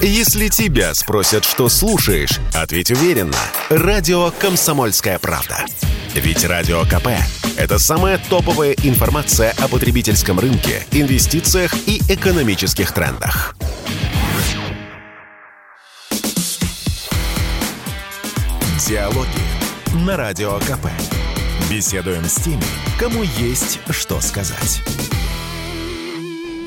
Если тебя спросят, что слушаешь, ответь уверенно. Радио «Комсомольская правда». Ведь Радио КП – это самая топовая информация о потребительском рынке, инвестициях и экономических трендах. Диалоги на Радио КП. Беседуем с теми, кому есть что сказать.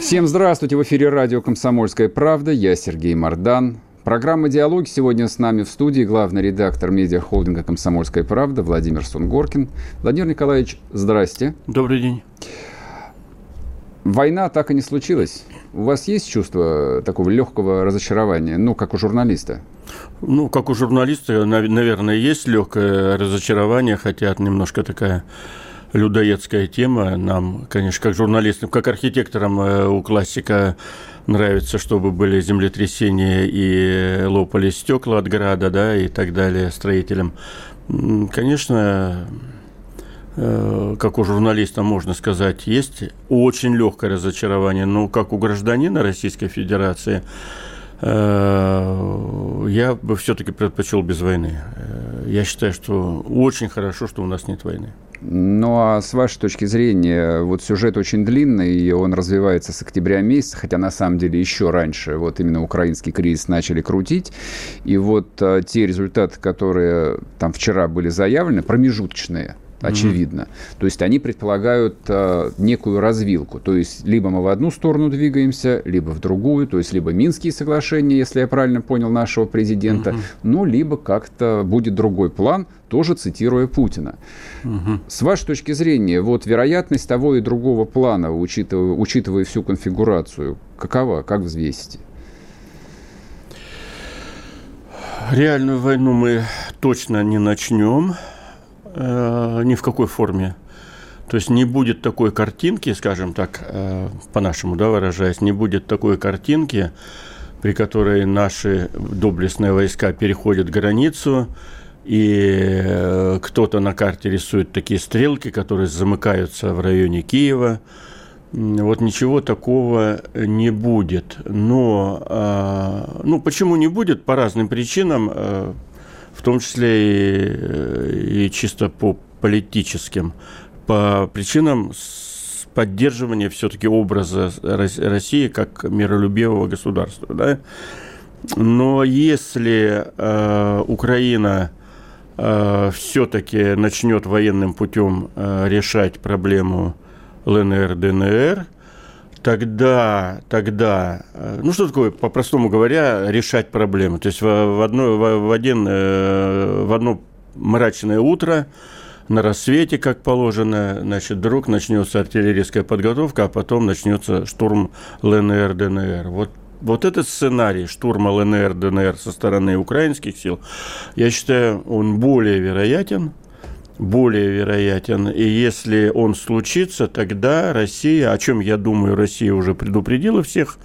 Всем здравствуйте! В эфире радио «Комсомольская правда». Я Сергей Мордан. Программа «Диалоги» сегодня с нами в студии главный редактор медиахолдинга «Комсомольская правда» Владимир Сунгоркин. Владимир Николаевич, здрасте. Добрый день. Война так и не случилась. У вас есть чувство такого легкого разочарования, ну, как у журналиста? Ну, как у журналиста, наверное, есть легкое разочарование, хотя это немножко такая людоедская тема. Нам, конечно, как журналистам, как архитекторам э, у классика нравится, чтобы были землетрясения и лопали стекла от града, да, и так далее строителям. Конечно, э, как у журналиста можно сказать, есть очень легкое разочарование, но как у гражданина Российской Федерации – Э, я бы все-таки предпочел без войны. Я считаю, что очень хорошо, что у нас нет войны. Ну а с вашей точки зрения, вот сюжет очень длинный, и он развивается с октября месяца, хотя на самом деле еще раньше вот именно украинский кризис начали крутить. И вот а, те результаты, которые там вчера были заявлены, промежуточные, очевидно. Mm-hmm. То есть они предполагают э, некую развилку. То есть либо мы в одну сторону двигаемся, либо в другую. То есть либо Минские соглашения, если я правильно понял нашего президента, mm-hmm. ну, либо как-то будет другой план, тоже цитируя Путина. Угу. С вашей точки зрения, вот вероятность того и другого плана, учитывая, учитывая всю конфигурацию, какова, как взвесите? Реальную войну мы точно не начнем э, ни в какой форме. То есть не будет такой картинки, скажем так, э, по-нашему, да, выражаясь, не будет такой картинки, при которой наши доблестные войска переходят границу, и э, кто-то на карте рисует такие стрелки, которые замыкаются в районе Киева. Вот ничего такого не будет. Но, э, ну, почему не будет? По разным причинам. В том числе и, э, и чисто по политическим, по причинам поддерживания все-таки образа России как миролюбивого государства. Да? Но если э, Украина э, все-таки начнет военным путем э, решать проблему ЛНР, ДНР, тогда, тогда, э, ну что такое, по-простому говоря, решать проблемы. То есть в, в, одно, в, в, один, э, в одно мрачное утро на рассвете, как положено, значит, вдруг начнется артиллерийская подготовка, а потом начнется штурм ЛНР, ДНР. Вот вот этот сценарий штурма ЛНР, ДНР со стороны украинских сил, я считаю, он более вероятен, более вероятен. И если он случится, тогда Россия, о чем я думаю, Россия уже предупредила всех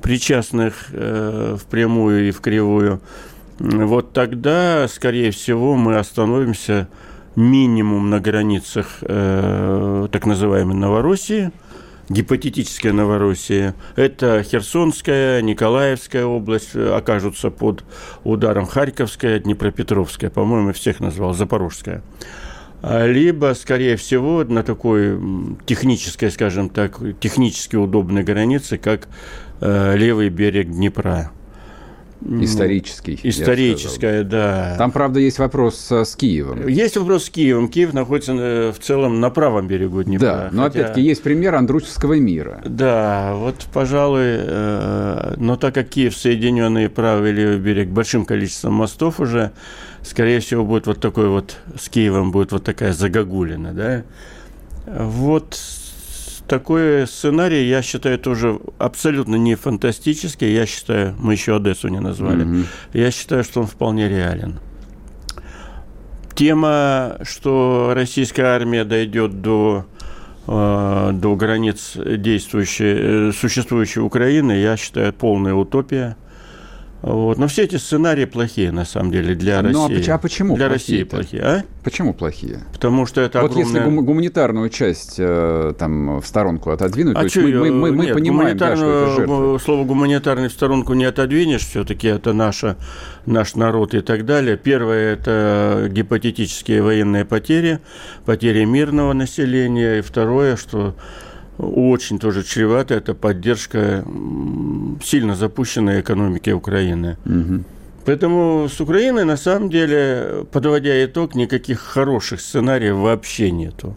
причастных э, прямую и в кривую, вот тогда, скорее всего, мы остановимся минимум на границах э, так называемой Новороссии, гипотетическая Новороссия. Это Херсонская, Николаевская область окажутся под ударом Харьковская, Днепропетровская, по-моему, всех назвал, Запорожская. А, либо, скорее всего, на такой технической, скажем так, технически удобной границе, как э, левый берег Днепра. Исторический. Историческая, да. Там, правда, есть вопрос с Киевом. Есть вопрос с Киевом. Киев находится э, в целом на правом берегу Днепра. Да, но хотя... опять-таки есть пример Андрусевского мира. Да, вот, пожалуй, э, но так как Киев соединенный правый и левый берег большим количеством мостов уже, скорее всего, будет вот такой вот, с Киевом будет вот такая загогулина, да. Вот такой сценарий, я считаю, тоже абсолютно не фантастический. Я считаю, мы еще Одессу не назвали. Mm-hmm. Я считаю, что он вполне реален. Тема, что российская армия дойдет до э, до границ действующей, э, существующей Украины, я считаю, полная утопия. Вот. Но все эти сценарии плохие, на самом деле, для ну, а России. Ну, а почему Для России плохие, а? Почему плохие? Потому что это Вот огромная... если гуманитарную часть э, там в сторонку отодвинуть, а то есть мы, мы, мы, мы понимаем, да, что это жертвы. Слово «гуманитарный» в сторонку не отодвинешь, все-таки это наша, наш народ и так далее. Первое – это гипотетические военные потери, потери мирного населения. И второе, что очень тоже чревато, это поддержка сильно запущенной экономики Украины. Угу. Поэтому с Украиной, на самом деле, подводя итог, никаких хороших сценариев вообще нету.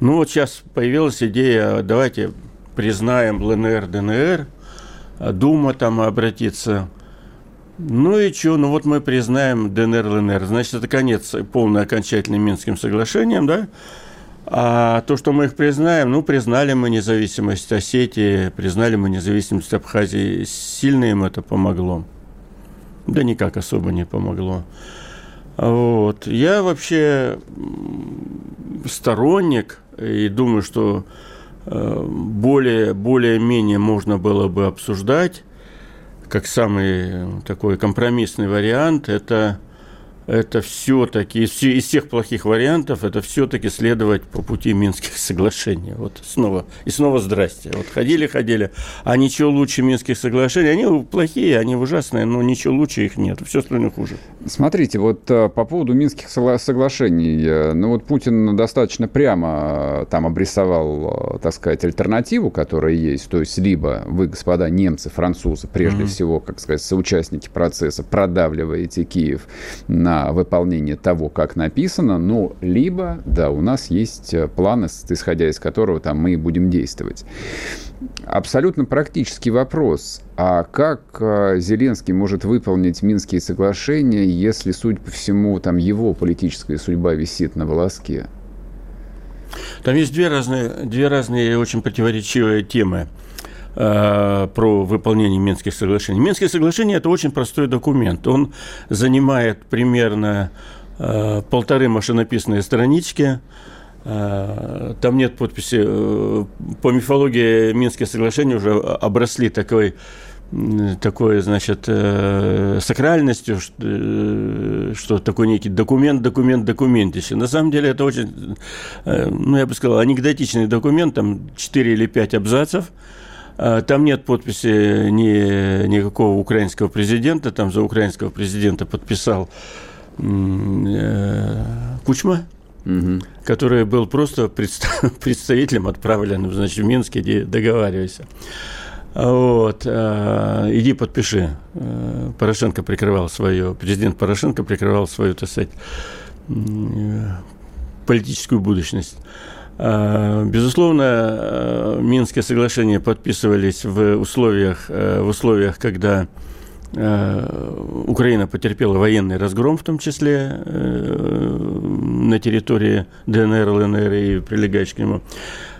Ну вот сейчас появилась идея, давайте признаем ЛНР, ДНР, Дума там обратиться. Ну и что, ну вот мы признаем ДНР, ЛНР. Значит, это конец полный окончательным Минским соглашением, да? А то, что мы их признаем, ну, признали мы независимость Осетии, признали мы независимость Абхазии, сильно им это помогло. Да никак особо не помогло. Вот. Я вообще сторонник и думаю, что э, более, более-менее можно было бы обсуждать, как самый такой компромиссный вариант, это это все-таки из, из всех плохих вариантов, это все-таки следовать по пути Минских соглашений. Вот снова и снова здрасте. Вот ходили, ходили, а ничего лучше Минских соглашений. Они плохие, они ужасные, но ничего лучше их нет. Все остальное хуже. Смотрите, вот э, по поводу Минских соглашений, э, ну вот Путин достаточно прямо э, там обрисовал, так сказать, альтернативу, которая есть. То есть либо вы, господа немцы, французы, прежде mm-hmm. всего, как сказать, соучастники процесса, продавливаете Киев на выполнение того, как написано, ну, либо, да, у нас есть э, план, исходя из которого там мы будем действовать. Абсолютно практический вопрос. А как э, Зеленский может выполнить Минские соглашения, если, судя по всему, там его политическая судьба висит на волоске? Там есть две разные, две разные очень противоречивые темы. Э, про выполнение Минских соглашений. Минские соглашения – это очень простой документ. Он занимает примерно э, полторы машинописные странички. Э, там нет подписи. По мифологии Минские соглашения уже обросли такой такой, значит, сакральностью, что, что такой некий документ, документ, документище. На самом деле это очень, ну, я бы сказал, анекдотичный документ, там 4 или 5 абзацев – там нет подписи ни, никакого украинского президента. Там за украинского президента подписал э, Кучма, угу. который был просто представителем, отправленным значит, в Минск, иди договаривайся. Вот, э, иди подпиши. Э, Порошенко прикрывал свое, президент Порошенко прикрывал свою, так сказать, политическую будущность. А, безусловно, э, Минские соглашения подписывались в условиях, э, в условиях когда э, Украина потерпела военный разгром, в том числе на территории ДНР, ЛНР и прилегающих к нему.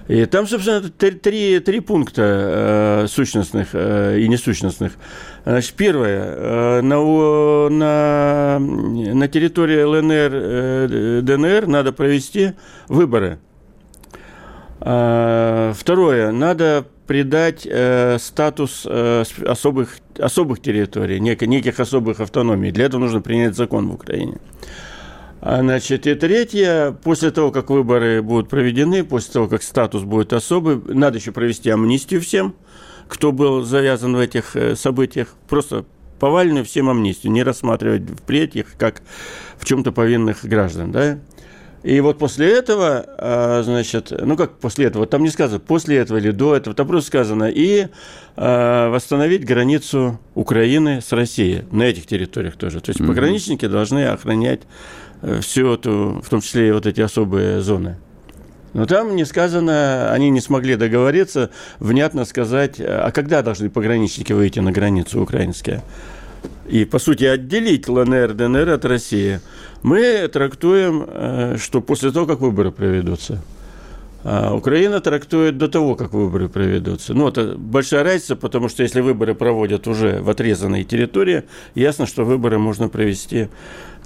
И там, собственно, три, три пункта сущностных и несущностных. Значит, первое. на, на, на территории ЛНР, ДНР надо провести выборы – второе. Надо придать э, статус э, особых, особых территорий, нек, неких особых автономий. Для этого нужно принять закон в Украине. А, значит, и третье, после того, как выборы будут проведены, после того, как статус будет особый, надо еще провести амнистию всем, кто был завязан в этих э, событиях. Просто повальную всем амнистию, не рассматривать впредь их как в чем-то повинных граждан. Да? И вот после этого, а, значит, ну как после этого, там не сказано, после этого или до этого, там просто сказано, и а, восстановить границу Украины с Россией на этих территориях тоже. То есть пограничники должны охранять э, всю эту, в том числе и вот эти особые зоны. Но там не сказано, они не смогли договориться, внятно сказать, а когда должны пограничники выйти на границу украинские. И, по сути, отделить ЛНР, ДНР от России – мы трактуем, э, что после того, как выборы проведутся. А Украина трактует до того, как выборы проведутся. Ну, это большая разница, потому что если выборы проводят уже в отрезанной территории, ясно, что выборы можно провести,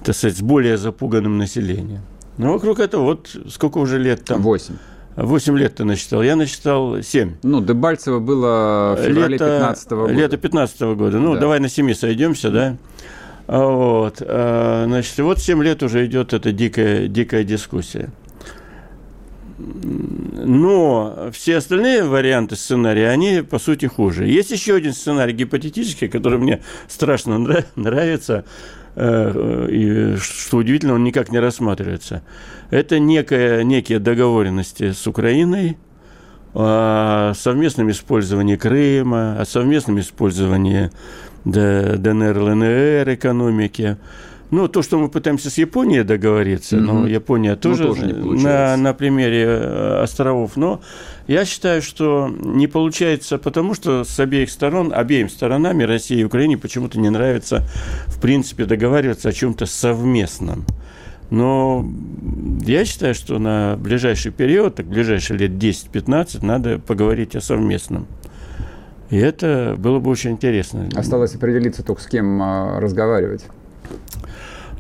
так сказать, с более запуганным населением. Но вокруг этого вот сколько уже лет там? Восемь. 8 лет ты насчитал, я насчитал 7. Ну, Дебальцево было в феврале 15 -го года. Лето 15 -го года. Ну, да. давай на 7 сойдемся, да? Вот. А, значит, вот 7 лет уже идет эта дикая, дикая дискуссия. Но все остальные варианты сценария, они, по сути, хуже. Есть еще один сценарий гипотетический, который мне страшно нравится, э, и, что удивительно, он никак не рассматривается. Это некая, некие договоренности с Украиной о совместном использовании Крыма, о совместном использовании ДНР, ЛНР экономики. Ну, то, что мы пытаемся с Японией договориться, mm-hmm. но Япония тоже, ну, тоже на, на примере э, островов, но я считаю, что не получается, потому что с обеих сторон, обеим сторонами, России и Украине, почему-то не нравится, в принципе, договариваться о чем-то совместном. Но я считаю, что на ближайший период, так ближайшие лет 10-15, надо поговорить о совместном. И это было бы очень интересно. Осталось определиться только с кем а, разговаривать.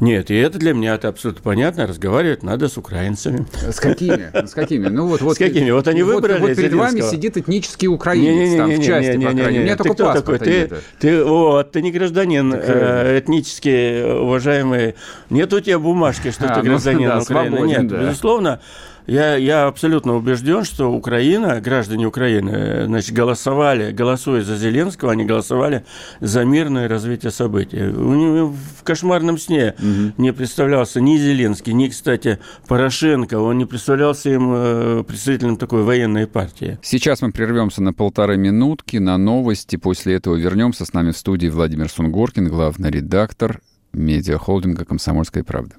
Нет, и это для меня это абсолютно понятно. Разговаривать надо с украинцами. С какими? С какими? Ну вот, вот. С какими? Вот они выбрали. Вот, вот перед вами сидит этнический украинец не, не, не, там в части, не, не, не, не, не. У меня только кто такой? Ты, ты, вот, ты не гражданин так, э, этнически уважаемый. Нет у тебя бумажки, что а, ты гражданин ну, да, Украины. Свободен, Нет, да. безусловно. Я, я абсолютно убежден, что Украина, граждане Украины, значит, голосовали, голосуя за Зеленского, они голосовали за мирное развитие событий. У него в кошмарном сне угу. не представлялся ни Зеленский, ни, кстати, Порошенко. Он не представлялся им э, представителем такой военной партии. Сейчас мы прервемся на полторы минутки на новости. После этого вернемся. С нами в студии Владимир Сунгоркин, главный редактор медиахолдинга «Комсомольская правда».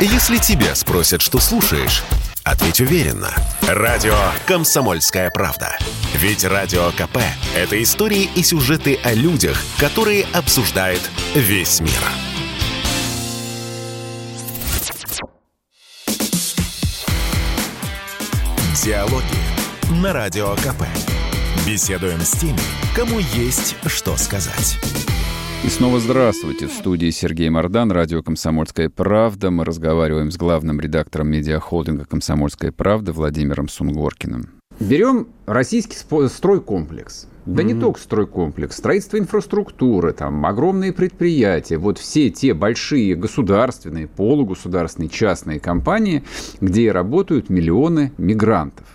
Если тебя спросят, что слушаешь, ответь уверенно. Радио «Комсомольская правда». Ведь Радио КП – это истории и сюжеты о людях, которые обсуждает весь мир. Диалоги на Радио КП. Беседуем с теми, кому есть что сказать. И снова здравствуйте. В студии Сергей Мордан, радио «Комсомольская правда». Мы разговариваем с главным редактором медиахолдинга «Комсомольская правда» Владимиром Сунгоркиным. Берем российский стройкомплекс. Да mm-hmm. не только стройкомплекс, строительство инфраструктуры, там огромные предприятия, вот все те большие государственные, полугосударственные, частные компании, где работают миллионы мигрантов.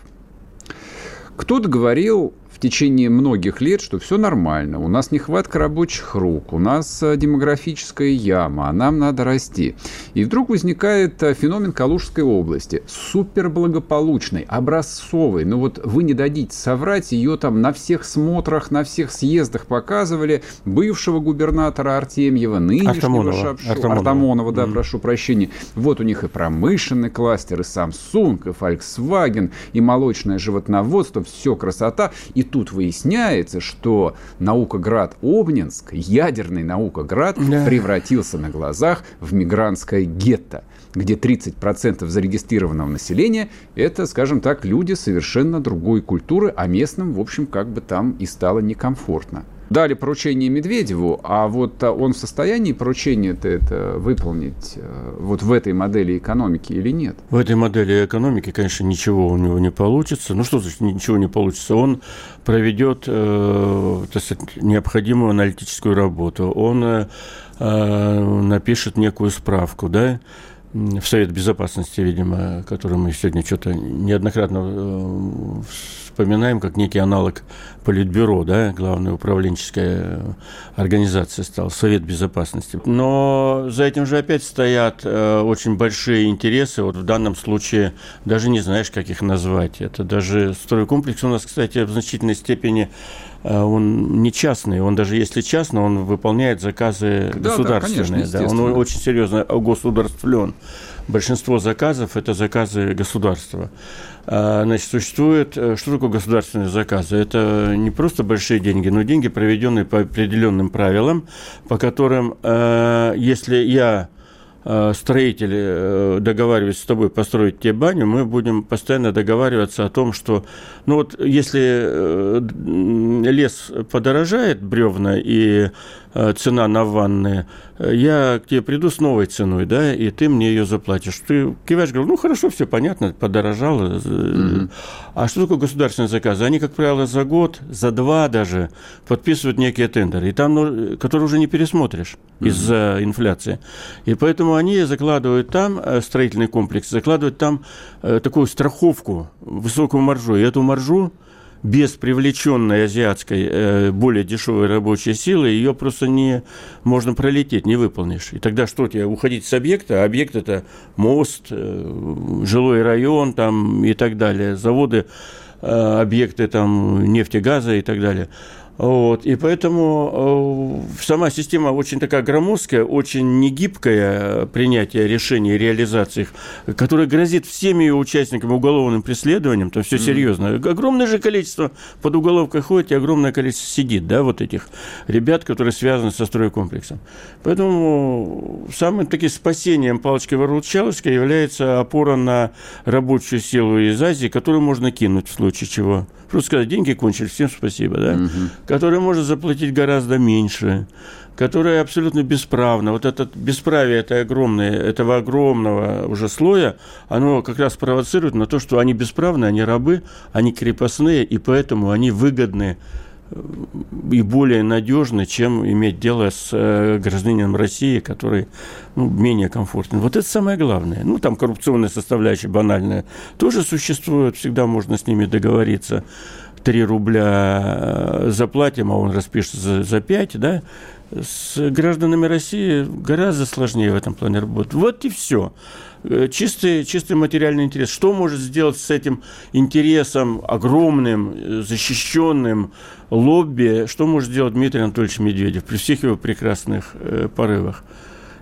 Кто-то говорил в течение многих лет, что все нормально, у нас нехватка рабочих рук, у нас э, демографическая яма, а нам надо расти. И вдруг возникает э, феномен Калужской области, суперблагополучный, образцовый. Ну вот вы не дадите соврать, ее там на всех смотрах, на всех съездах показывали бывшего губернатора Артемьева, нынешнего Артамонова, Шапшу, Артамонова, Артамонова да, mm. прошу прощения. Вот у них и промышленный кластер, и Samsung, и Volkswagen, и молочное животноводство, все красота. И тут выясняется, что наукоград Обнинск, ядерный наукоград, да. превратился на глазах в мигрантское гетто где 30% зарегистрированного населения – это, скажем так, люди совершенно другой культуры, а местным, в общем, как бы там и стало некомфортно дали поручение Медведеву, а вот а, он в состоянии поручение-то это выполнить э, вот в этой модели экономики или нет? В этой модели экономики, конечно, ничего у него не получится. Ну что значит ничего не получится? Он проведет э, необходимую аналитическую работу, он э, э, напишет некую справку, да, в Совет Безопасности, видимо, который мы сегодня что-то неоднократно э, вспоминаем как некий аналог Политбюро, да, главная управленческая организация стала, Совет Безопасности. Но за этим же опять стоят э, очень большие интересы. Вот в данном случае даже не знаешь, как их назвать. Это даже стройкомплекс у нас, кстати, в значительной степени он не частный, он даже если частный, он выполняет заказы да, государственные. Да, конечно, да, он очень серьезно государствлен. Большинство заказов – это заказы государства. А, значит, существует, э, что такое государственные заказы? Это не просто большие деньги, но деньги, проведенные по определенным правилам, по которым, э, если я э, строитель э, договаривается с тобой построить тебе баню, мы будем постоянно договариваться о том, что, ну вот, если лес подорожает, бревна, и цена на ванны, я к тебе приду с новой ценой, да, и ты мне ее заплатишь. Ты киваешь, говоришь, ну хорошо, все понятно, подорожало. Mm-hmm. А что такое государственные заказы? Они, как правило, за год, за два даже подписывают некие тендеры, и там, ну, которые уже не пересмотришь mm-hmm. из-за инфляции. И поэтому они закладывают там, э, строительный комплекс, закладывают там э, такую страховку, высокую маржу. И эту маржу без привлеченной азиатской э, более дешевой рабочей силы ее просто не можно пролететь, не выполнишь. И тогда что тебе, уходить с объекта? А объект это мост, жилой район там и так далее, заводы, объекты там нефти, газа и так далее. Вот, и поэтому э, сама система очень такая громоздкая, очень негибкая принятие решений, реализации их, которая грозит всеми ее участникам уголовным преследованием, то все серьезно. Огромное же количество под уголовкой ходит, и огромное количество сидит, да, вот этих ребят, которые связаны со стройкомплексом. Поэтому самым таким спасением палочки-выручалочки является опора на рабочую силу из Азии, которую можно кинуть в случае чего. Просто сказать, деньги кончились, всем спасибо, да? Угу. Который может заплатить гораздо меньше, которая абсолютно бесправна. Вот это бесправие это огромное, этого огромного уже слоя, оно как раз провоцирует на то, что они бесправны, они рабы, они крепостные, и поэтому они выгодны и более надежны, чем иметь дело с э, гражданином России, который ну, менее комфортен. Вот это самое главное. Ну, там коррупционная составляющая банальная тоже существует, всегда можно с ними договориться. 3 рубля э, заплатим, а он распишется за, за 5, да, с гражданами России гораздо сложнее в этом плане работать. Вот и все. Э, чистый, чистый материальный интерес. Что может сделать с этим интересом огромным, э, защищенным лобби, что может сделать Дмитрий Анатольевич Медведев при всех его прекрасных э, порывах?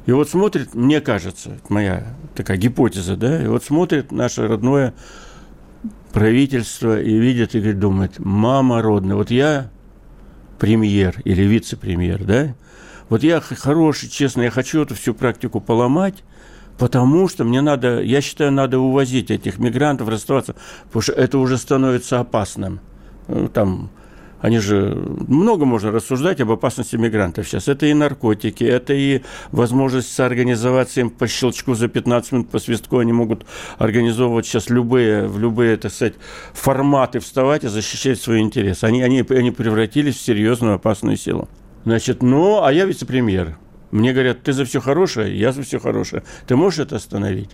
И вот смотрит, мне кажется, моя такая гипотеза, да, и вот смотрит наше родное правительство и видит и говорит, думает, мама родная, вот я премьер или вице-премьер, да, вот я хороший, честно, я хочу эту всю практику поломать, потому что мне надо, я считаю, надо увозить этих мигрантов, расставаться, потому что это уже становится опасным. Ну, там они же много можно рассуждать об опасности мигрантов сейчас. Это и наркотики, это и возможность соорганизоваться им по щелчку за 15 минут по свистку. Они могут организовывать сейчас любые, в любые, так сказать, форматы вставать и защищать свои интересы. Они, они, они превратились в серьезную опасную силу. Значит, ну, а я вице-премьер. Мне говорят, ты за все хорошее, я за все хорошее. Ты можешь это остановить?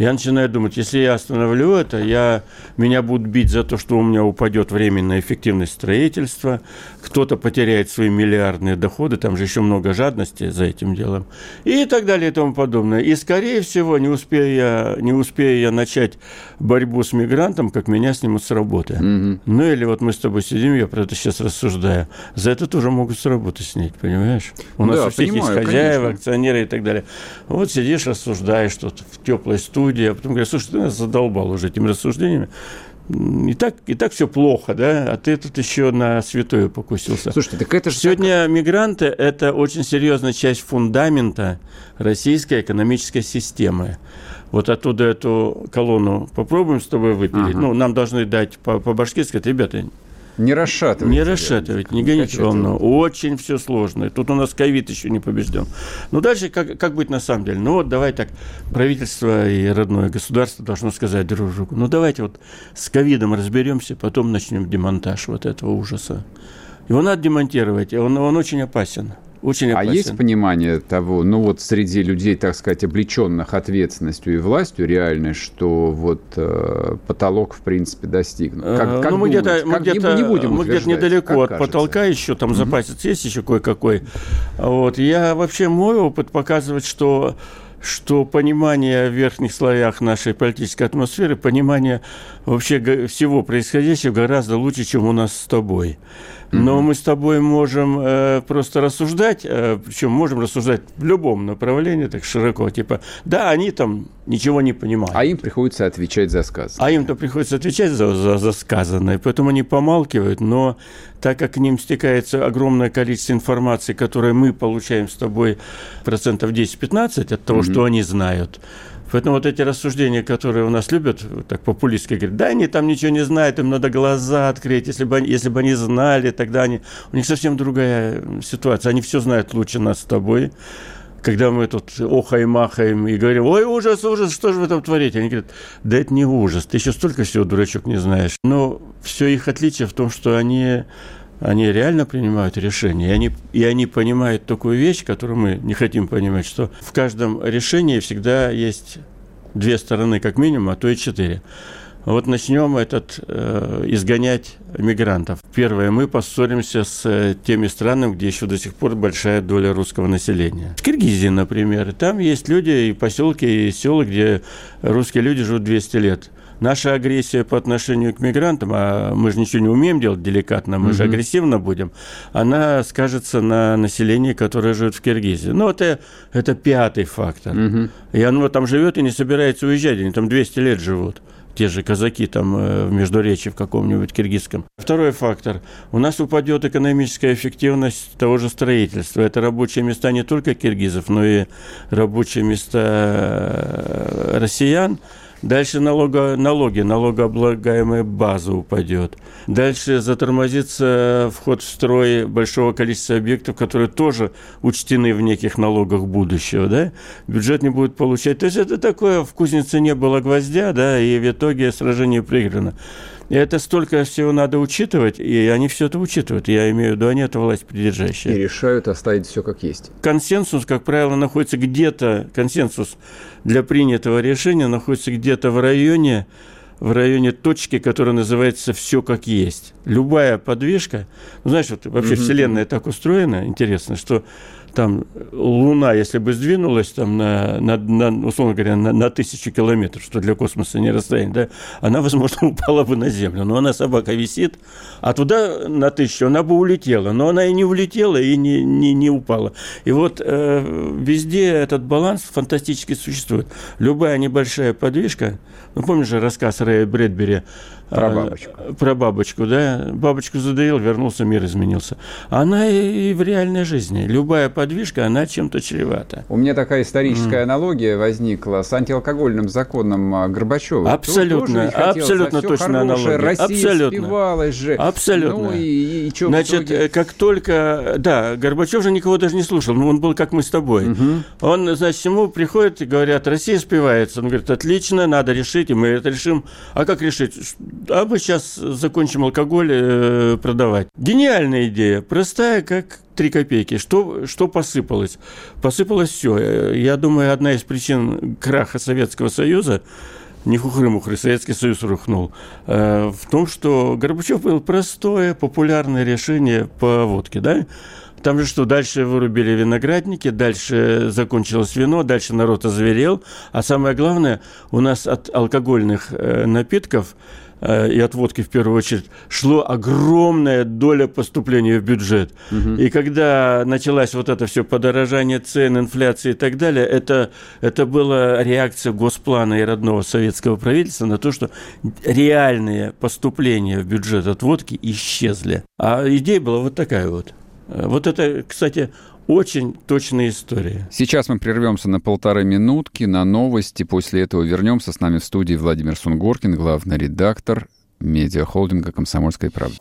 Я начинаю думать, если я остановлю это, я, меня будут бить за то, что у меня упадет временная эффективность строительства, кто-то потеряет свои миллиардные доходы, там же еще много жадности за этим делом, и так далее и тому подобное. И, скорее всего, не успею я, не успею я начать борьбу с мигрантом, как меня снимут с работы. Угу. Ну, или вот мы с тобой сидим, я про это сейчас рассуждаю. За это тоже могут с работы снять, понимаешь? У нас да, у всех понимаю, есть хозяева, конечно. акционеры и так далее. Вот сидишь, рассуждаешь тут в теплой студии, студии, а потом говорят, слушай, ты нас задолбал уже этими рассуждениями. И так, и так все плохо, да, а ты тут еще на святое покусился. Слушайте, так это же... Сегодня так... мигранты – это очень серьезная часть фундамента российской экономической системы. Вот оттуда эту колонну попробуем с тобой выпилить. Ага. Ну, нам должны дать по, по башке сказать, ребята, не расшатывать. Не расшатывать, не гоните волну. Очень все сложно. Тут у нас ковид еще не побежден. Ну, дальше как, как быть на самом деле? Ну, вот давай так, правительство и родное государство должно сказать друг другу, ну, давайте вот с ковидом разберемся, потом начнем демонтаж вот этого ужаса. Его надо демонтировать, он, он очень опасен. Очень опасен. А есть понимание того, ну вот среди людей, так сказать, облеченных ответственностью и властью реально, что вот э, потолок в принципе достигнут? Как, э, как ну, мы где-то мы где-то не будем мы где-то недалеко от потолка еще, там mm-hmm. запасец есть еще кое-какой. Вот я вообще мой опыт показывает, что что понимание в верхних слоях нашей политической атмосферы, понимание вообще всего происходящего гораздо лучше, чем у нас с тобой. Но мы с тобой можем э, просто рассуждать, э, причем можем рассуждать в любом направлении, так широко, типа, да, они там ничего не понимают. А им приходится отвечать за сказанное. А им-то приходится отвечать за, за, за сказанное, поэтому они помалкивают, но так как к ним стекается огромное количество информации, которое мы получаем с тобой процентов 10-15 от того, mm-hmm. что они знают, Поэтому вот эти рассуждения, которые у нас любят, так популистски говорят, да, они там ничего не знают, им надо глаза открыть, если бы они, если бы они знали, тогда они... У них совсем другая ситуация, они все знают лучше нас с тобой. Когда мы тут охаем-махаем и говорим, ой, ужас, ужас, что же вы там творите? Они говорят, да это не ужас, ты еще столько всего, дурачок, не знаешь. Но все их отличие в том, что они они реально принимают решения, и они, и они понимают такую вещь, которую мы не хотим понимать, что в каждом решении всегда есть две стороны, как минимум, а то и четыре. Вот начнем этот э, изгонять мигрантов. Первое, мы поссоримся с э, теми странами, где еще до сих пор большая доля русского населения. В Киргизии, например, там есть люди и поселки, и села, где русские люди живут 200 лет наша агрессия по отношению к мигрантам, а мы же ничего не умеем делать деликатно, мы угу. же агрессивно будем, она скажется на населении, которое живет в Киргизии. Ну, это, это пятый фактор. Угу. И оно там живет и не собирается уезжать, они там 200 лет живут те же казаки там э, в Междуречии в каком-нибудь киргизском. Второй фактор. У нас упадет экономическая эффективность того же строительства. Это рабочие места не только киргизов, но и рабочие места э, россиян. Дальше налога, налоги, налогооблагаемая база упадет. Дальше затормозится вход в строй большого количества объектов, которые тоже учтены в неких налогах будущего. Да? Бюджет не будет получать. То есть это такое, в кузнице не было гвоздя, да, и в итоге сражение проиграно. И это столько всего надо учитывать, и они все это учитывают. Я имею в виду, они это власть придержащие. И решают оставить все как есть. Консенсус, как правило, находится где-то, консенсус для принятого решения находится где-то в районе, в районе точки, которая называется «все как есть». Любая подвижка, ну, знаешь, вот вообще mm-hmm. Вселенная так устроена, интересно, что там Луна, если бы сдвинулась там на, на, на условно говоря, на, на тысячу километров, что для космоса не расстояние, да, она, возможно, упала бы на Землю. Но она, собака, висит, а туда на тысячу она бы улетела. Но она и не улетела, и не, не, не упала. И вот э, везде этот баланс фантастически существует. Любая небольшая подвижка, ну, помнишь же рассказ Рэя Брэдбери про бабочку. Про бабочку, да. Бабочку задавил, вернулся, мир изменился. Она и в реальной жизни. Любая подвижка, она чем-то чревата. У меня такая историческая mm. аналогия возникла с антиалкогольным законом а, Горбачева. Абсолютно, абсолютно точная аналогия. Россия абсолютно. спивалась же. Абсолютно. Ну, и, и что Значит, э, как только... Да, Горбачев же никого даже не слушал. Ну, он был как мы с тобой. Угу. Он, значит, ему приходит и говорят, Россия спивается. Он говорит, отлично, надо решить, и мы это решим. А как решить? А мы сейчас закончим алкоголь э, продавать. Гениальная идея, простая, как три копейки. Что, что посыпалось? Посыпалось все. Я думаю, одна из причин краха Советского Союза не хухры-мухры, Советский Союз рухнул, э, в том, что Горбачев был простое, популярное решение по водке, да? Там же что, дальше вырубили виноградники, дальше закончилось вино, дальше народ озверел. А самое главное, у нас от алкогольных э, напитков Э, и от водки в первую очередь, шло огромная доля поступления в бюджет. Угу. И когда началась вот это все подорожание цен, инфляции и так далее, это, это была реакция госплана и родного советского правительства на то, что реальные поступления в бюджет от водки исчезли. А идея была вот такая вот. Э, вот это, кстати, очень точная история. Сейчас мы прервемся на полторы минутки на новости. После этого вернемся. С нами в студии Владимир Сунгоркин, главный редактор медиахолдинга «Комсомольская правда».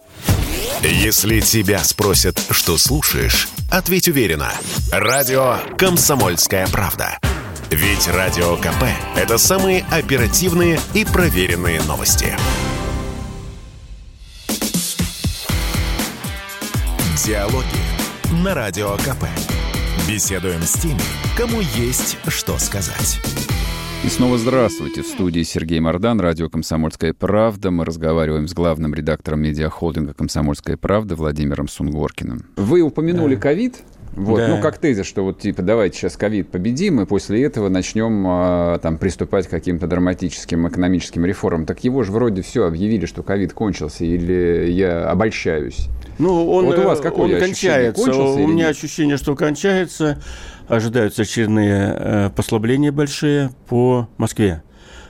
Если тебя спросят, что слушаешь, ответь уверенно. Радио «Комсомольская правда». Ведь Радио КП – это самые оперативные и проверенные новости. Диалоги на Радио КП. Беседуем с теми, кому есть что сказать. И снова здравствуйте. В студии Сергей Мордан, радио «Комсомольская правда». Мы разговариваем с главным редактором медиахолдинга «Комсомольская правда» Владимиром Сунгоркиным. Вы упомянули ковид. Вот, да. ну, как тезис, что вот типа давайте сейчас ковид победим, и после этого начнем а, там приступать к каким-то драматическим экономическим реформам. Так его же вроде все объявили, что ковид кончился, или я обольщаюсь? Ну, он, вот у вас какое он кончается. У меня нет? ощущение, что кончается. Ожидаются очередные э, послабления большие по Москве.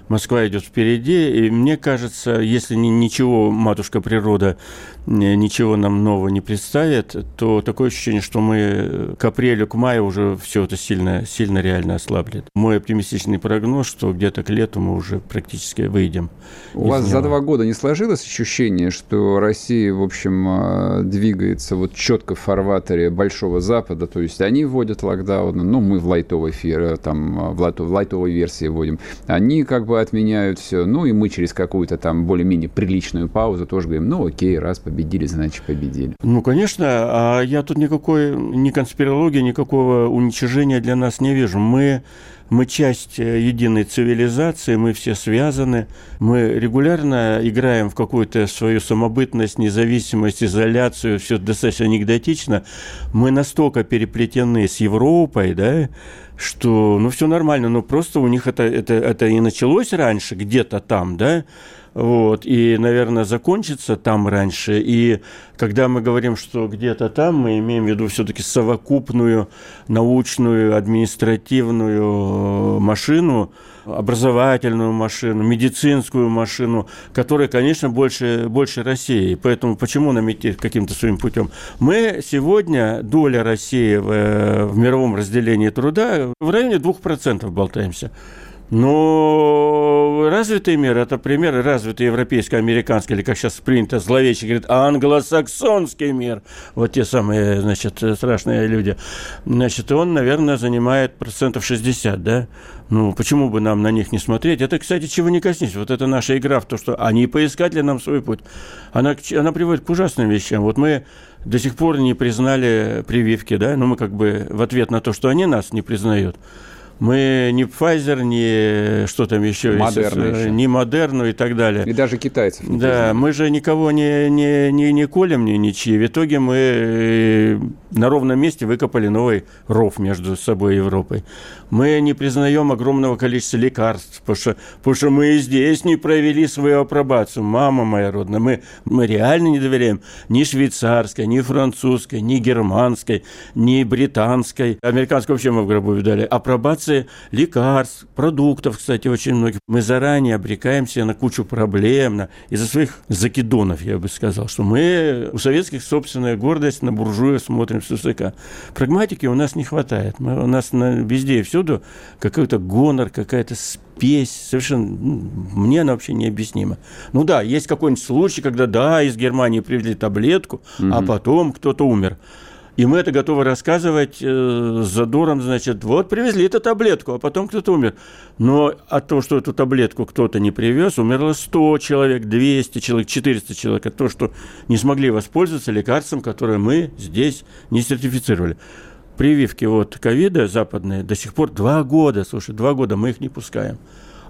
Москва идет впереди, и мне кажется, если ничего матушка природа ничего нам нового не представит, то такое ощущение, что мы к апрелю, к маю уже все это сильно, сильно реально ослаблет. Мой оптимистичный прогноз, что где-то к лету мы уже практически выйдем. У вас него. за два года не сложилось ощущение, что Россия, в общем, а, двигается вот четко в фарватере Большого Запада, то есть они вводят локдаун, ну, мы в лайтовой эфире, там, а, в лайтовой версии вводим, они как бы отменяют все, ну, и мы через какую-то там более-менее приличную паузу тоже говорим, ну, окей, раз победили значит победили. Ну, конечно, а я тут никакой, ни конспирологии, никакого уничижения для нас не вижу. Мы мы часть э, единой цивилизации, мы все связаны, мы регулярно играем в какую-то свою самобытность, независимость, изоляцию, все достаточно анекдотично. Мы настолько переплетены с Европой, да, что, ну, все нормально, но просто у них это, это, это и началось раньше, где-то там, да, вот, и, наверное, закончится там раньше. И когда мы говорим, что где-то там, мы имеем в виду все-таки совокупную научную, административную э, машину, образовательную машину, медицинскую машину, которая, конечно, больше, больше России. Поэтому почему нам идти каким-то своим путем? Мы сегодня, доля России в, э, в мировом разделении труда в районе 2% болтаемся. Но развитый мир – это пример развитый европейско-американский, или, как сейчас принято зловеще говорит, англосаксонский мир. Вот те самые, значит, страшные люди. Значит, он, наверное, занимает процентов 60, да? Ну, почему бы нам на них не смотреть? Это, кстати, чего не коснись. Вот это наша игра в то, что они поискать ли нам свой путь. Она, она приводит к ужасным вещам. Вот мы до сих пор не признали прививки, да? Но мы как бы в ответ на то, что они нас не признают – мы не Pfizer, не что там еще, Модерна еще. не Модерну и так далее. И даже китайцев. Да, мы же никого не, не, не, не колем, ни ничьи. В итоге мы э, на ровном месте выкопали новый ров между собой и Европой. Мы не признаем огромного количества лекарств, потому что, потому что мы и здесь не провели свою апробацию. Мама моя родная, мы, мы реально не доверяем ни швейцарской, ни французской, ни германской, ни британской. Американской вообще мы в гробу видали. Апробация продукции, лекарств, продуктов, кстати, очень многих. Мы заранее обрекаемся на кучу проблем на... из-за своих закидонов, я бы сказал, что мы у советских собственная гордость на буржуя смотрим с высока. Прагматики у нас не хватает. Мы, у нас на, везде и всюду какой-то гонор, какая-то спесь, совершенно, ну, мне она вообще необъяснима. Ну да, есть какой-нибудь случай, когда, да, из Германии привезли таблетку, угу. а потом кто-то умер. И мы это готовы рассказывать э, с задором, значит, вот привезли эту таблетку, а потом кто-то умер. Но от того, что эту таблетку кто-то не привез, умерло 100 человек, 200 человек, 400 человек. От того, что не смогли воспользоваться лекарством, которое мы здесь не сертифицировали. Прививки вот ковида западные до сих пор два года, слушай, два года мы их не пускаем.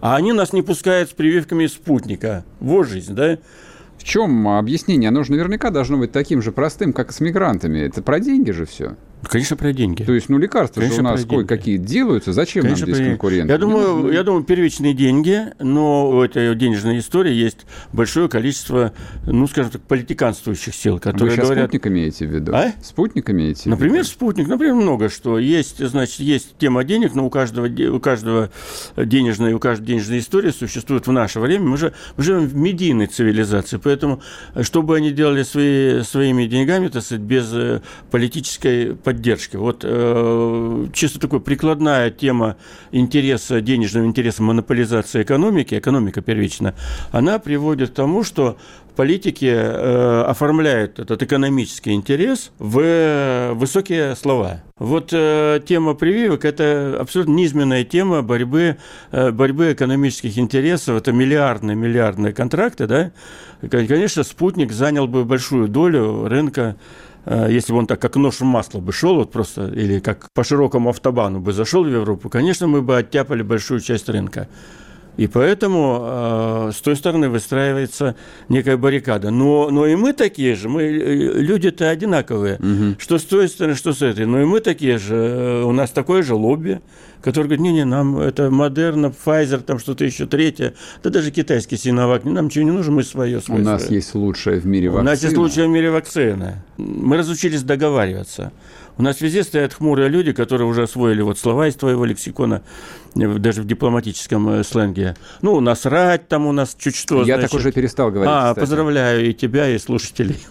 А они нас не пускают с прививками спутника. Вот жизнь, да? В чем объяснение? Оно же наверняка должно быть таким же простым, как и с мигрантами. Это про деньги же все. Конечно, про деньги. То есть, ну, лекарства Конечно, же у нас кое-какие делаются. Зачем Конечно, нам здесь про... конкуренты? Я думаю, ну, я думаю, первичные деньги, но у этой денежной истории есть большое количество, ну, скажем так, политиканствующих сил, которые Вы сейчас говорят... спутник имеете в виду? А? Спутник имеете в виду? Например, спутник. Например, много что. Есть, значит, есть тема денег, но у каждого, у каждого денежной, у каждой денежной истории существует в наше время. Мы же мы живем в медийной цивилизации, поэтому, что бы они делали свои, своими деньгами, так сказать, без э, политической поддержки. Вот э, чисто такая прикладная тема интереса, денежного интереса монополизации экономики, экономика первичная, она приводит к тому, что политики э, оформляют этот экономический интерес в высокие слова. Вот э, тема прививок – это абсолютно низменная тема борьбы, э, борьбы экономических интересов. Это миллиардные, миллиардные контракты, да? Конечно, спутник занял бы большую долю рынка если бы он так как нож в масло бы шел, вот просто, или как по широкому автобану бы зашел в Европу, конечно, мы бы оттяпали большую часть рынка. И поэтому э, с той стороны выстраивается некая баррикада. Но, но и мы такие же, мы э, люди-то одинаковые, угу. что с той стороны, что с этой. Но и мы такие же, э, у нас такое же лобби, который говорит, не-не, нам это Модерна, Pfizer, там что-то еще третье, да даже китайский Синовак, нам ничего не нужно, мы свое. свое у нас свое. есть лучшая в мире вакцина. У нас есть лучшая в мире вакцина. Мы разучились договариваться. У нас везде стоят хмурые люди, которые уже освоили вот слова из твоего лексикона, э, даже в дипломатическом э, сленге. Ну, насрать там у нас чуть что. Я значит. так уже перестал говорить. А, кстати. поздравляю и тебя, и слушателей.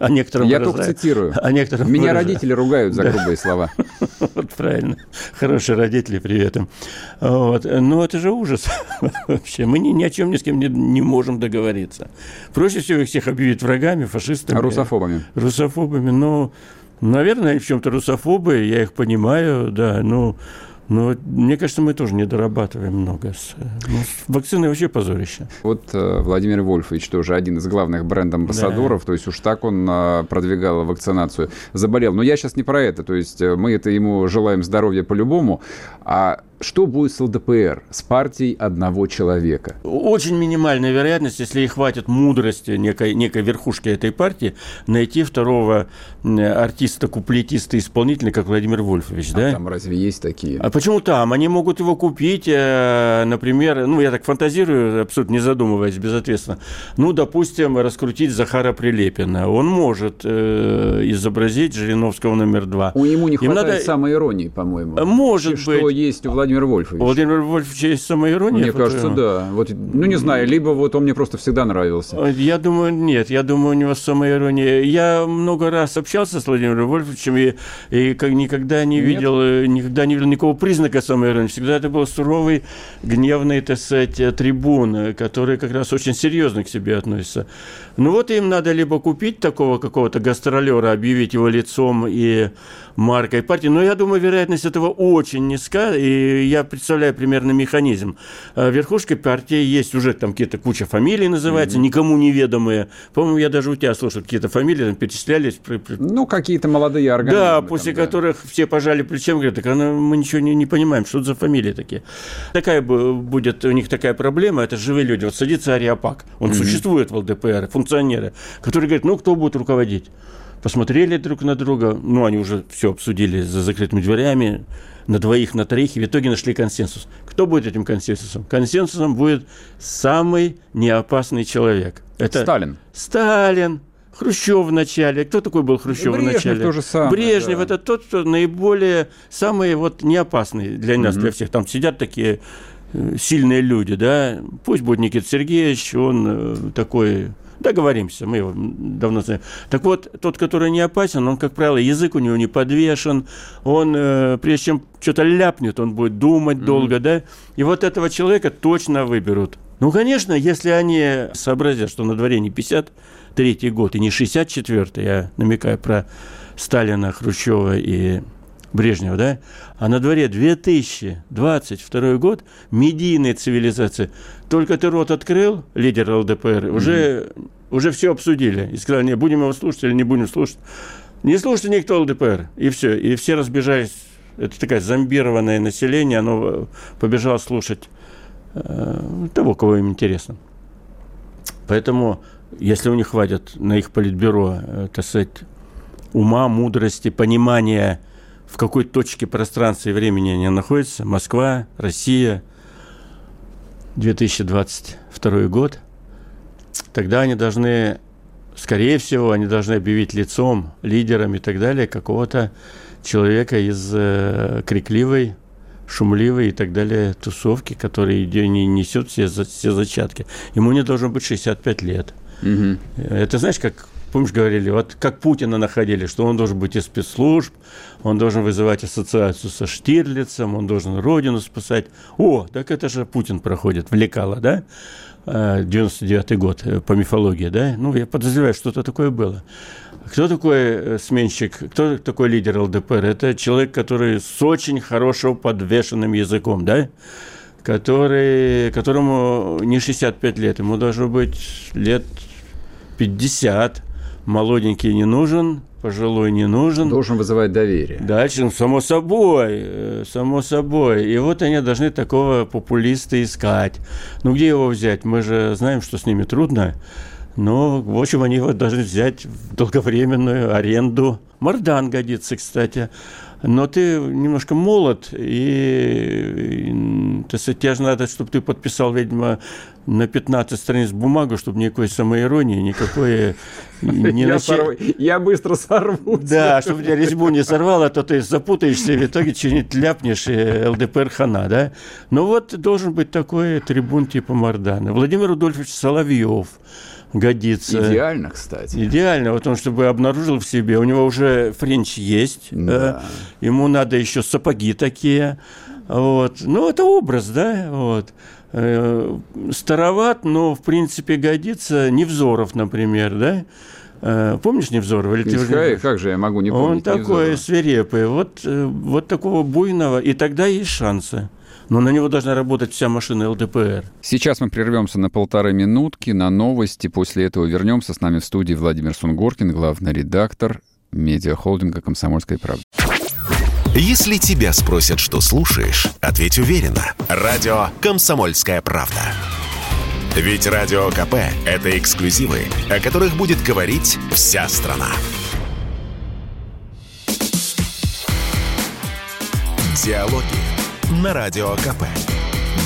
А некоторым Я только цитирую. А некоторым Меня родители ругают за грубые слова. Вот правильно. Хорошие родители, привет им. Вот. Но это же ужас вообще. Мы ни, ни о чем ни с кем не, не можем договориться. Проще всего их всех объявить врагами, фашистами. Русофобами. Русофобами. Но Наверное, в чем-то русофобы, я их понимаю, да, ну, но мне кажется, мы тоже не дорабатываем много. С, ну, с вакциной вообще позорище. Вот э, Владимир Вольфович тоже один из главных бренд-амбассадоров, да. то есть уж так он э, продвигал вакцинацию, заболел. Но я сейчас не про это, то есть э, мы это ему желаем здоровья по-любому, а что будет с ЛДПР, с партией одного человека? Очень минимальная вероятность, если ей хватит мудрости некой, некой верхушки этой партии, найти второго артиста, куплетиста, исполнителя, как Владимир Вольфович. А да? там разве есть такие? А почему там? Они могут его купить, э, например, ну, я так фантазирую, абсолютно не задумываясь, безответственно. Ну, допустим, раскрутить Захара Прилепина. Он может э, изобразить Жириновского номер два. У ему не хватает надо... самой иронии, по-моему. Может что быть. Что есть у Владимира Владимир Вольфович. Владимир Вольфович есть самоирония? Мне кажется, да. Вот, ну, не знаю, либо вот он мне просто всегда нравился. Я думаю, нет, я думаю, у него самоирония. Я много раз общался с Владимиром Вольфовичем и, и как никогда не видел, нет. никогда не видел никакого признака самоиронии. Всегда это был суровый, гневный, так сказать, трибун, который как раз очень серьезно к себе относится. Ну вот им надо либо купить такого какого-то гастролера, объявить его лицом и маркой партии. Но я думаю, вероятность этого очень низка, и я представляю примерно механизм. А верхушкой партии есть уже там какие-то куча фамилий называется, mm-hmm. никому неведомые. По-моему, я даже у тебя слышал, какие-то фамилии там перечислялись. Ну, какие-то молодые организмы. Да, после там, которых да. все пожали плечами, говорят, так она, мы ничего не, не понимаем, что это за фамилии такие. Такая будет у них такая проблема, это живые люди. Вот садится Ариапак, он mm-hmm. существует в ЛДПР, функционеры, которые говорят, ну, кто будет руководить? Посмотрели друг на друга, ну, они уже все обсудили за закрытыми дверями, на двоих, на троих, и в итоге нашли консенсус. Кто будет этим консенсусом? Консенсусом будет самый неопасный человек. Это Сталин. Сталин. Хрущев в начале. Кто такой был Хрущев Брежнев в начале? То же самое, Брежнев да. это тот, кто наиболее самый вот неопасный для нас, угу. для всех. Там сидят такие э, сильные люди, да. Пусть будет Никита Сергеевич, он э, такой Договоримся, мы его давно знаем. Так вот, тот, который не опасен, он, как правило, язык у него не подвешен, он, э, прежде чем что-то ляпнет, он будет думать mm-hmm. долго, да, и вот этого человека точно выберут. Ну, конечно, если они сообразят, что на дворе не 53-й год и не 64-й, я намекаю про Сталина, Хрущева и Брежнева, да, а на дворе 2022 год, медийная цивилизация. Только ты рот открыл, лидер ЛДПР, mm-hmm. уже, уже все обсудили. И сказали, не, будем его слушать или не будем слушать. Не слушайте никто ЛДПР. И все. И все разбежались. Это такое зомбированное население, оно побежало слушать э, того, кого им интересно. Поэтому, если у них хватит на их политбюро, э, так сказать, ума, мудрости, понимания в какой точке пространства и времени они находятся. Москва, Россия, 2022 год. Тогда они должны, скорее всего, они должны объявить лицом, лидером и так далее какого-то человека из э, крикливой, шумливой и так далее тусовки, который не несет все, все зачатки. Ему не должно быть 65 лет. Угу. Это знаешь, как помнишь, говорили, вот как Путина находили, что он должен быть из спецслужб, он должен вызывать ассоциацию со Штирлицем, он должен родину спасать. О, так это же Путин проходит в лекало, да? 99-й а, год э, по мифологии, да? Ну, я подозреваю, что-то такое было. Кто такой э, сменщик, кто такой лидер ЛДПР? Это человек, который с очень хорошо подвешенным языком, да? Который, которому не 65 лет, ему должно быть лет 50, молоденький не нужен, пожилой не нужен. Должен вызывать доверие. Дальше, ну, само собой, э, само собой. И вот они должны такого популиста искать. Ну, где его взять? Мы же знаем, что с ними трудно. Но, в общем, они его должны взять в долговременную аренду. Мардан годится, кстати но ты немножко молод, и, и тебе же надо, чтобы ты подписал, видимо, на 15 страниц бумагу, чтобы никакой самоиронии, никакой... Не я, нач... сорв... я быстро сорву. Да, чтобы тебя резьбу не сорвало, а то ты запутаешься, и в итоге что-нибудь ляпнешь, и ЛДПР хана, да? Ну вот должен быть такой трибун типа Мардана. Владимир Рудольфович Соловьев, годится. Идеально, кстати. Идеально, вот он чтобы обнаружил в себе. У него уже френч есть, да. э, ему надо еще сапоги такие. Вот. Ну, это образ, да, вот. Э, староват, но, в принципе, годится. Невзоров, например, да? Э, помнишь Невзорова? Или ты как же я могу не помнить Он такой Невзорова? свирепый. Вот, э, вот такого буйного. И тогда есть шансы но на него должна работать вся машина ЛДПР. Сейчас мы прервемся на полторы минутки на новости. После этого вернемся. С нами в студии Владимир Сунгоркин, главный редактор медиахолдинга «Комсомольская правда». Если тебя спросят, что слушаешь, ответь уверенно. Радио «Комсомольская правда». Ведь Радио КП – это эксклюзивы, о которых будет говорить вся страна. Диалоги на Радио КП.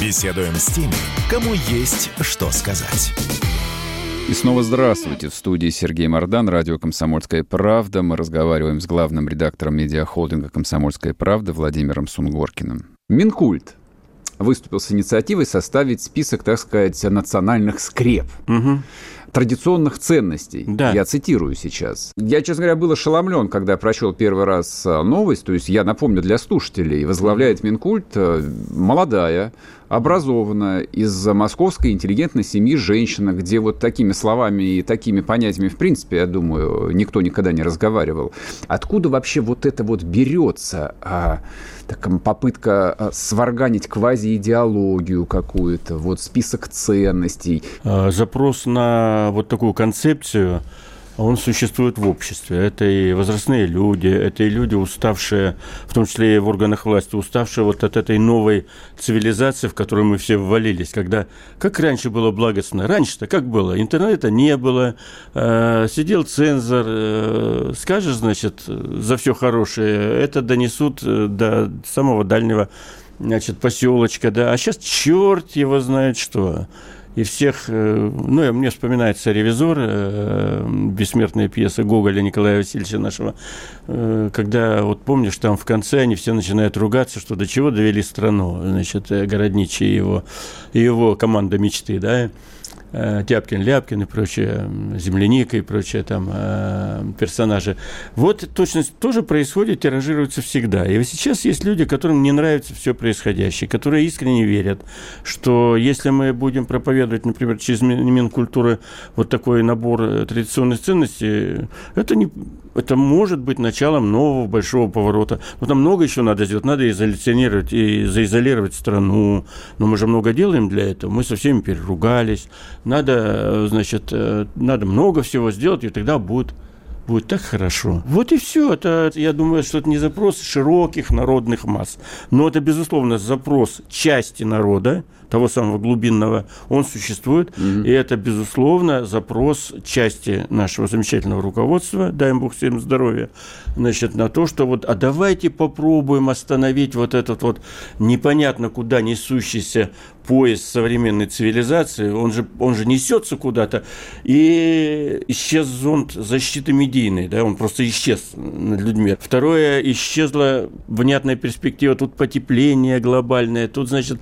Беседуем с теми, кому есть что сказать. И снова здравствуйте. В студии Сергей Мордан, радио «Комсомольская правда». Мы разговариваем с главным редактором медиахолдинга «Комсомольская правда» Владимиром Сунгоркиным. Минкульт выступил с инициативой составить список, так сказать, национальных скреп. Угу традиционных ценностей. Да. Я цитирую сейчас. Я, честно говоря, был ошеломлен, когда прочел первый раз а, новость. То есть я напомню для слушателей. Возглавляет Минкульт э, молодая, образованная, из московской интеллигентной семьи женщина, где вот такими словами и такими понятиями, в принципе, я думаю, никто никогда не разговаривал. Откуда вообще вот это вот берется? А, так, попытка а, сварганить квази-идеологию какую-то, вот список ценностей. А, запрос на вот такую концепцию – он существует в обществе. Это и возрастные люди, это и люди, уставшие, в том числе и в органах власти, уставшие вот от этой новой цивилизации, в которую мы все ввалились, когда, как раньше было благостно, раньше-то как было, интернета не было, э, сидел цензор, э, скажешь, значит, за все хорошее, это донесут э, до самого дальнего, значит, поселочка, да, а сейчас черт его знает что и всех, э, ну, мне вспоминается «Ревизор», э, бессмертная пьеса Гоголя Николая Васильевича нашего, э, когда, вот помнишь, там в конце они все начинают ругаться, что до чего довели страну, значит, городничий его, его команда мечты, да, Тяпкин, Ляпкин и прочее, Земляника и прочее там э, персонажи. Вот точно тоже происходит, тиражируется всегда. И сейчас есть люди, которым не нравится все происходящее, которые искренне верят, что если мы будем проповедовать, например, через Минкультуры вот такой набор э, традиционных ценностей, это не это может быть началом нового большого поворота. Но там много еще надо сделать. Надо изоляционировать и заизолировать страну. Но мы же много делаем для этого. Мы со всеми переругались. Надо, э, значит, э, надо много всего сделать, и тогда будет будет так хорошо. Вот и все. Это, я думаю, что это не запрос широких народных масс, но это, безусловно, запрос части народа, того самого глубинного, он существует. Mm-hmm. И это, безусловно, запрос части нашего замечательного руководства, дай им Бог всем здоровья, значит, на то, что вот, а давайте попробуем остановить вот этот вот непонятно куда несущийся поезд современной цивилизации, он же, он же несется куда-то, и исчез зонд защиты медийной, да, он просто исчез над людьми. Второе, исчезла внятная перспектива, тут потепление глобальное, тут, значит,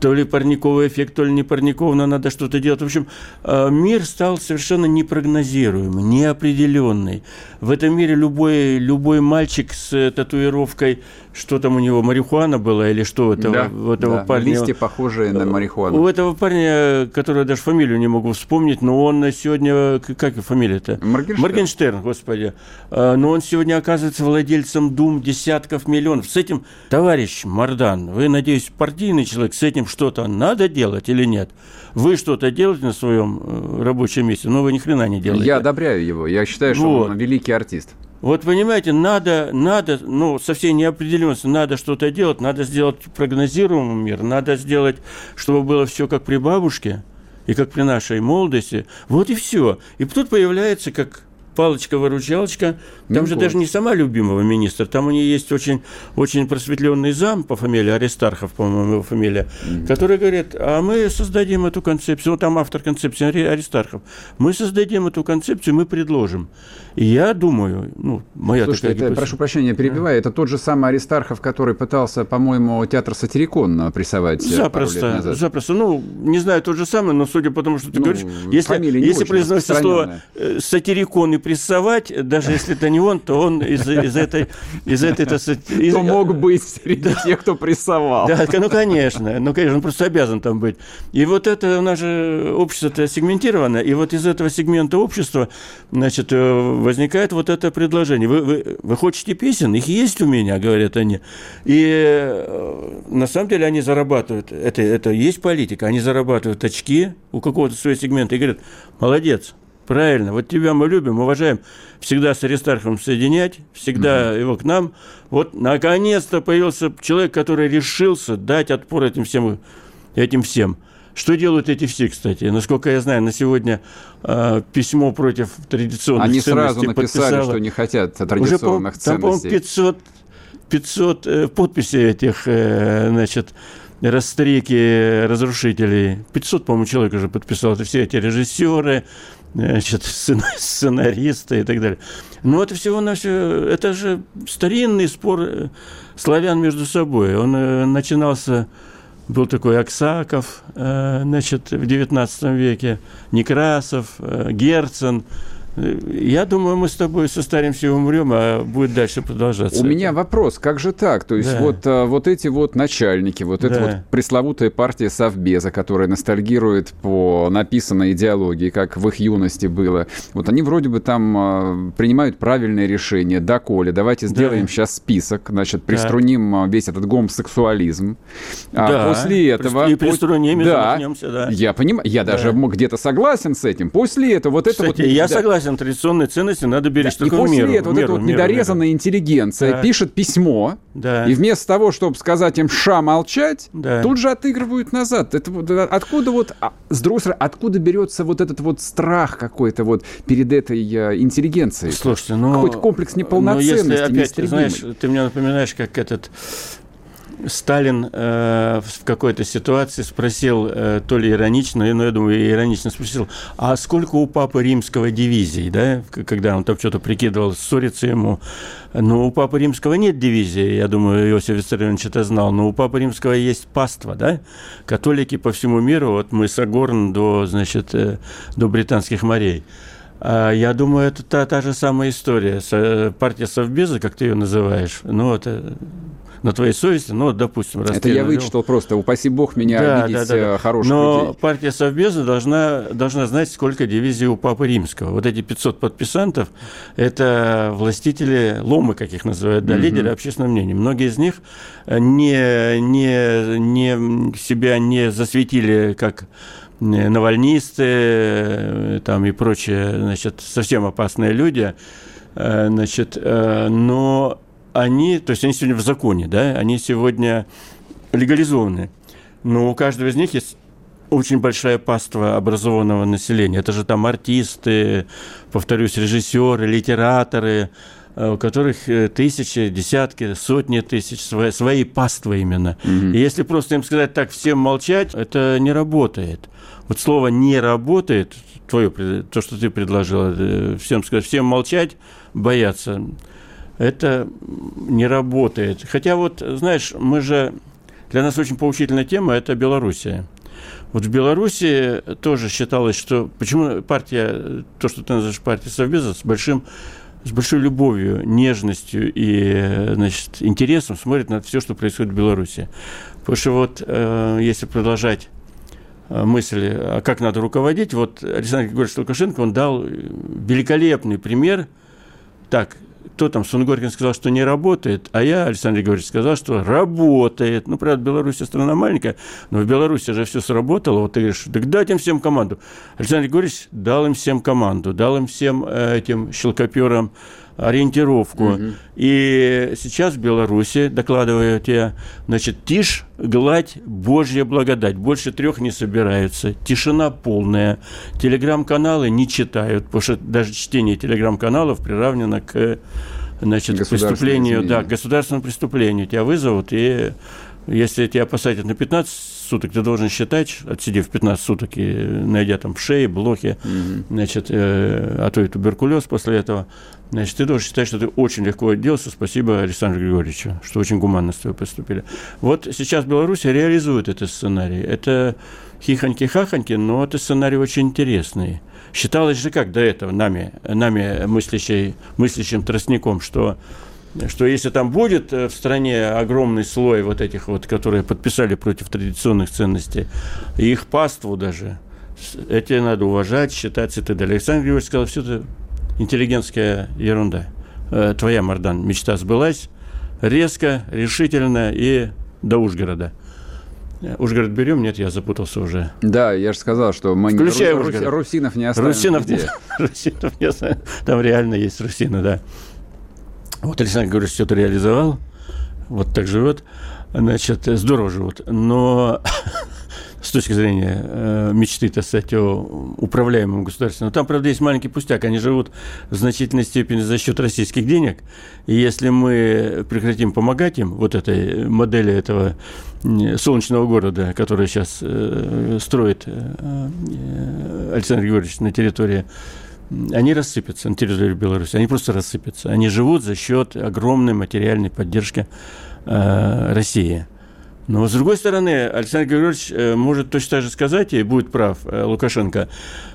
то ли парниковый эффект, то ли не парниковый, но надо что-то делать. В общем, э, мир стал совершенно непрогнозируемый, неопределенный. В этом мире любой, любой мальчик с татуировкой, что там у него, марихуана была или что, этого, да, у этого да, парня... Листья, похожие на марихуану. У этого парня, которого даже фамилию не могу вспомнить, но он сегодня, как фамилия-то? Моргенштерн. Моргенштерн, господи. Э, но он сегодня оказывается владельцем дум десятков миллионов. С этим, товарищ Мардан, вы, надеюсь, партийный человек, с этим что-то надо делать или нет? Вы что-то делаете на своем э, рабочем месте, но вы ни хрена не делаете. Я одобряю его. Я считаю, что вот. он великий артист. Вот понимаете, надо, надо, ну, со всей неопределенностью, надо что-то делать, надо сделать прогнозируемый мир, надо сделать, чтобы было все как при бабушке и как при нашей молодости. Вот и все. И тут появляется, как палочка-выручалочка. Там же даже не сама любимого министра, там у нее есть очень, очень просветленный зам по фамилии Аристархов, по-моему, его фамилия, mm-hmm. который говорит, а мы создадим эту концепцию, ну, там автор концепции Аристархов, мы создадим эту концепцию, мы предложим. И я думаю, ну, моя Слушайте, такая это, прошу прощения, перебиваю, а? это тот же самый Аристархов, который пытался, по-моему, театр Сатирикон прессовать э, Запросто, запросто. Ну, не знаю, тот же самый, но судя по тому, что ты ну, говоришь, если, если произносится слово э, Сатирикон и прессовать, даже если это не он, то он из, из этой... Из этой то, из... то мог быть среди да. тех, кто прессовал. Да, ну, конечно. Ну, конечно, он просто обязан там быть. И вот это у нас же общество-то сегментировано, и вот из этого сегмента общества, значит, э, возникает вот это предложение. Вы, вы, вы хотите песен? Их есть у меня, говорят они. И э, на самом деле они зарабатывают. Это, это есть политика. Они зарабатывают очки у какого-то своего сегмента и говорят, молодец, Правильно. Вот тебя мы любим, уважаем. Всегда с Аристархом соединять, всегда угу. его к нам. Вот наконец-то появился человек, который решился дать отпор этим всем. Этим всем. Что делают эти все, кстати? Насколько я знаю, на сегодня э, письмо против традиционных Они ценностей сразу написали, подписало. что не хотят традиционных Уже, ценностей. Там, 500, 500 э, подписей этих, э, значит, растрики разрушителей. 500, по-моему, человек уже подписал. Это все эти режиссеры, значит, сценаристы и так далее. Но это всего на все, это же старинный спор э, славян между собой. Он э, начинался, был такой Аксаков, э, значит, в XIX веке, Некрасов, Герцен – я думаю, мы с тобой состаримся и умрем, а будет дальше продолжаться. У меня вопрос, как же так? То есть да. вот, а, вот эти вот начальники, вот да. эта вот пресловутая партия Совбеза, которая ностальгирует по написанной идеологии, как в их юности было, вот они вроде бы там а, принимают правильные решения, да, Коля, давайте сделаем да. сейчас список, значит, приструним да. весь этот гомосексуализм. А да. А после этого... И приструним, и да, да. Я понимаю, я да. даже где-то согласен с этим. После этого вот Кстати, это вот... я да. согласен согласен, традиционные ценности надо беречь да, и после меру, этого меру, вот эта вот недорезанная меру. интеллигенция да. пишет письмо, да. и вместо того, чтобы сказать им «ша, молчать», да. тут же отыгрывают назад. Это вот, э, откуда вот, а, с другой стороны, откуда берется вот этот вот страх какой-то вот перед этой э, интеллигенцией? Слушайте, ну... Какой-то комплекс неполноценности, но если опять, знаешь, ты мне напоминаешь, как этот Сталин э, в какой-то ситуации спросил, э, то ли иронично, но я думаю, иронично спросил, а сколько у папы римского дивизий, да, когда он там что-то прикидывал, ссориться ему. Но у папы римского нет дивизии, я думаю, Иосиф Виссарионович это знал, но у папы римского есть паства, да, католики по всему миру, вот мы с Агорн до, значит, э, до британских морей. А я думаю, это та, та же самая история. Партия Совбеза, как ты ее называешь, ну, это на твоей совести, ну, допустим, Это я вычитал просто, упаси бог меня да, обидеть да, да, да. хороших Но людей. партия Совбеза должна, должна знать, сколько дивизий у Папы Римского. Вот эти 500 подписантов – это властители, ломы, как их называют, да, угу. лидеры общественного мнения. Многие из них не, не, не, себя не засветили как навальнисты э, там и прочие, значит, совсем опасные люди, э, значит, э, но они, то есть они сегодня в законе, да, они сегодня легализованы. Но у каждого из них есть очень большая паства образованного населения. Это же там артисты, повторюсь, режиссеры, литераторы, э, у которых э, тысячи, десятки, сотни тысяч, свои, свои паствы именно. Mm-hmm. И если просто им сказать так, всем молчать, это не работает. Вот слово «не работает», твое, то, что ты предложила, э, всем сказать, всем молчать, бояться – это не работает. Хотя вот, знаешь, мы же... Для нас очень поучительная тема – это Белоруссия. Вот в Беларуси тоже считалось, что... Почему партия, то, что ты называешь партией Совбеза, с большим с большой любовью, нежностью и значит, интересом смотрит на все, что происходит в Беларуси. Потому что вот, э, если продолжать э, мысли, а как надо руководить, вот Александр Григорьевич Лукашенко, он дал великолепный пример, так, кто там, Сунгоркин сказал, что не работает, а я, Александр Григорьевич, сказал, что работает. Ну, правда, Беларусь страна маленькая, но в Беларуси же все сработало. Вот ты говоришь, так дать им всем команду. Александр Григорьевич дал им всем команду, дал им всем э, этим щелкоперам ориентировку. Угу. И сейчас в Беларуси, докладываю тебе, значит, тишь, гладь, Божья благодать. Больше трех не собираются. Тишина полная. Телеграм-каналы не читают, потому что даже чтение телеграм-каналов приравнено к значит, преступлению, да, государственному преступлению. Тебя вызовут, и если тебя посадят на 15 суток, ты должен считать, отсидев 15 суток и найдя там в шее, блохи, угу. значит, э, а то и туберкулез после этого, значит, ты должен считать, что ты очень легко отделался. Спасибо Александру Григорьевичу, что очень гуманно с тобой поступили. Вот сейчас Беларусь реализует этот сценарий. Это хихоньки-хахоньки, но это сценарий очень интересный. Считалось же как до этого нами, нами мыслящей, мыслящим тростником, что что если там будет э, в стране огромный слой вот этих вот, которые подписали против традиционных ценностей, их паству даже, эти надо уважать, считать и так далее. Александр Григорьевич сказал, все это интеллигентская ерунда. Э, твоя, Мардан, мечта сбылась резко, решительно и до Ужгорода. Ужгород берем? Нет, я запутался уже. Да, я же сказал, что мы Включай Ру-. Русинов не оставим. Русинов, где? Русинов не Там реально есть Русины, да. Вот Александр Григорьевич все это реализовал, вот так живет, значит, здорово живут. Но с точки зрения э, мечты, так сказать, о управляемом государстве. Но там, правда, есть маленький пустяк. Они живут в значительной степени за счет российских денег. И если мы прекратим помогать им, вот этой модели этого солнечного города, который сейчас э, строит э, Александр Григорьевич на территории они рассыпятся на территории Беларуси, они просто рассыпятся. Они живут за счет огромной материальной поддержки э, России. Но, с другой стороны, Александр Григорьевич э, может точно так же сказать, и будет прав э, Лукашенко,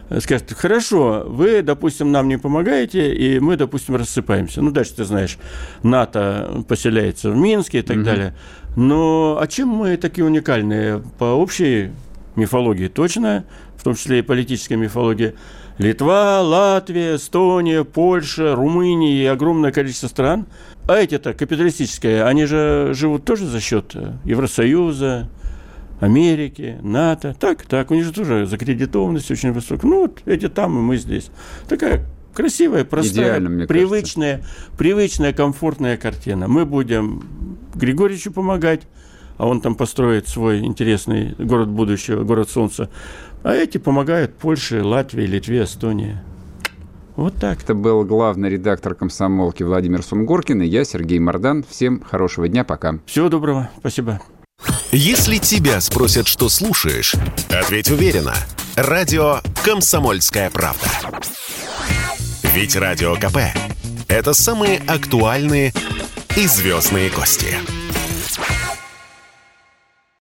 э, скажет, хорошо, вы, допустим, нам не помогаете, и мы, допустим, рассыпаемся. Ну, дальше ты знаешь, НАТО поселяется в Минске и так mm далее. Но а чем мы такие уникальные? По общей мифологии точно, в том числе и политической мифологии, Литва, Латвия, Эстония, Польша, Румыния и огромное количество стран. А эти-то капиталистические, они же живут тоже за счет э, Евросоюза, Америки, НАТО. Так, так, у них же тоже закредитованность очень высокая. Ну, вот эти там, и мы здесь. Такая красивая, простая, привычная, кажется. привычная, комфортная картина. Мы будем Григорьевичу помогать, а он там построит свой интересный город будущего, город солнца. А эти помогают Польше, Латвии, Литве, Эстонии. Вот так. Это был главный редактор комсомолки Владимир Сунгоркин и я, Сергей Мордан. Всем хорошего дня, пока. Всего доброго, спасибо. Если тебя спросят, что слушаешь, ответь уверенно. Радио «Комсомольская правда». Ведь Радио КП – это самые актуальные и звездные гости.